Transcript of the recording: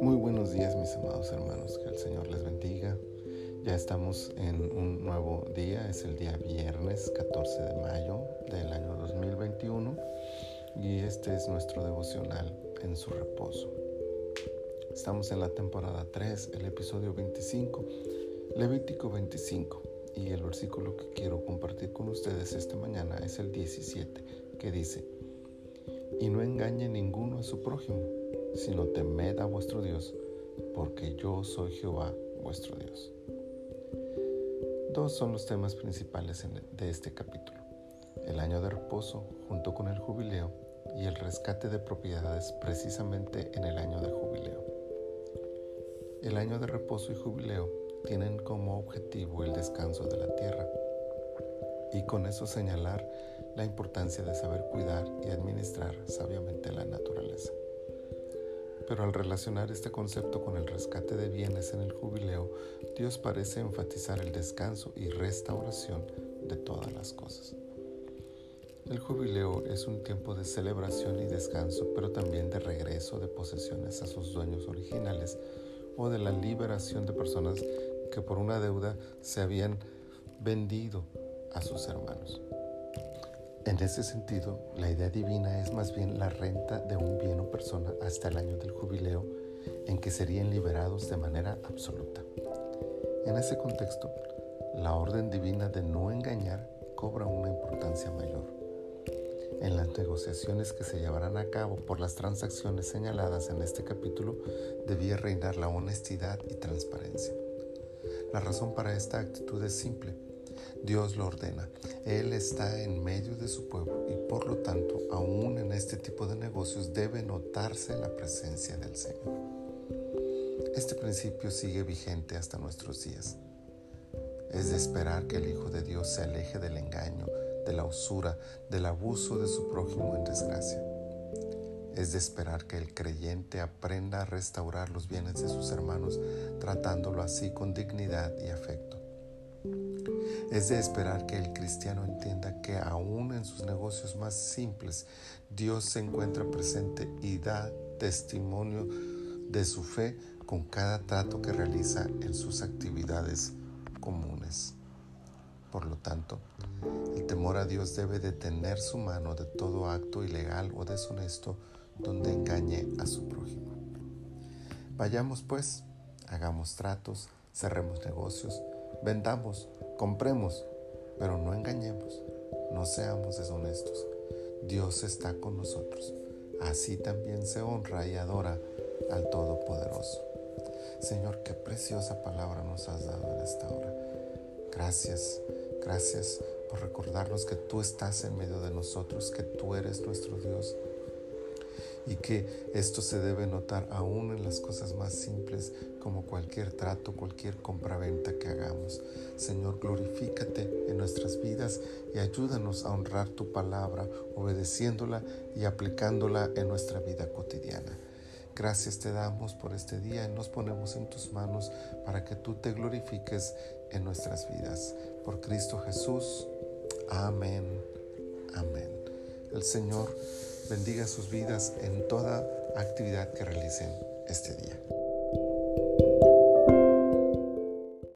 Muy buenos días mis amados hermanos, que el Señor les bendiga. Ya estamos en un nuevo día, es el día viernes 14 de mayo del año 2021 y este es nuestro devocional en su reposo. Estamos en la temporada 3, el episodio 25, Levítico 25 y el versículo que quiero compartir con ustedes esta mañana es el 17 que dice, y no engañe ninguno a su prójimo sino temed a vuestro Dios, porque yo soy Jehová vuestro Dios. Dos son los temas principales de este capítulo. El año de reposo junto con el jubileo y el rescate de propiedades precisamente en el año de jubileo. El año de reposo y jubileo tienen como objetivo el descanso de la tierra y con eso señalar la importancia de saber cuidar y administrar sabiamente la naturaleza. Pero al relacionar este concepto con el rescate de bienes en el jubileo, Dios parece enfatizar el descanso y restauración de todas las cosas. El jubileo es un tiempo de celebración y descanso, pero también de regreso de posesiones a sus dueños originales o de la liberación de personas que por una deuda se habían vendido a sus hermanos. En ese sentido, la idea divina es más bien la renta de un bien o persona hasta el año del jubileo en que serían liberados de manera absoluta. En ese contexto, la orden divina de no engañar cobra una importancia mayor. En las negociaciones que se llevarán a cabo por las transacciones señaladas en este capítulo, debía reinar la honestidad y transparencia. La razón para esta actitud es simple Dios lo ordena. Él está en medio de su pueblo y por lo tanto, aún en este tipo de negocios debe notarse la presencia del Señor. Este principio sigue vigente hasta nuestros días. Es de esperar que el Hijo de Dios se aleje del engaño, de la usura, del abuso de su prójimo en desgracia. Es de esperar que el creyente aprenda a restaurar los bienes de sus hermanos, tratándolo así con dignidad y afecto. Es de esperar que el cristiano entienda que aún en sus negocios más simples, Dios se encuentra presente y da testimonio de su fe con cada trato que realiza en sus actividades comunes. Por lo tanto, el temor a Dios debe detener su mano de todo acto ilegal o deshonesto donde engañe a su prójimo. Vayamos pues, hagamos tratos, cerremos negocios, vendamos, Compremos, pero no engañemos, no seamos deshonestos. Dios está con nosotros. Así también se honra y adora al Todopoderoso. Señor, qué preciosa palabra nos has dado en esta hora. Gracias, gracias por recordarnos que tú estás en medio de nosotros, que tú eres nuestro Dios y que esto se debe notar aún en las cosas más simples como cualquier trato, cualquier compraventa que hagamos. Señor, glorifícate en nuestras vidas y ayúdanos a honrar tu palabra, obedeciéndola y aplicándola en nuestra vida cotidiana. Gracias te damos por este día y nos ponemos en tus manos para que tú te glorifiques en nuestras vidas. Por Cristo Jesús. Amén. Amén. El Señor bendiga sus vidas en toda actividad que realicen este día.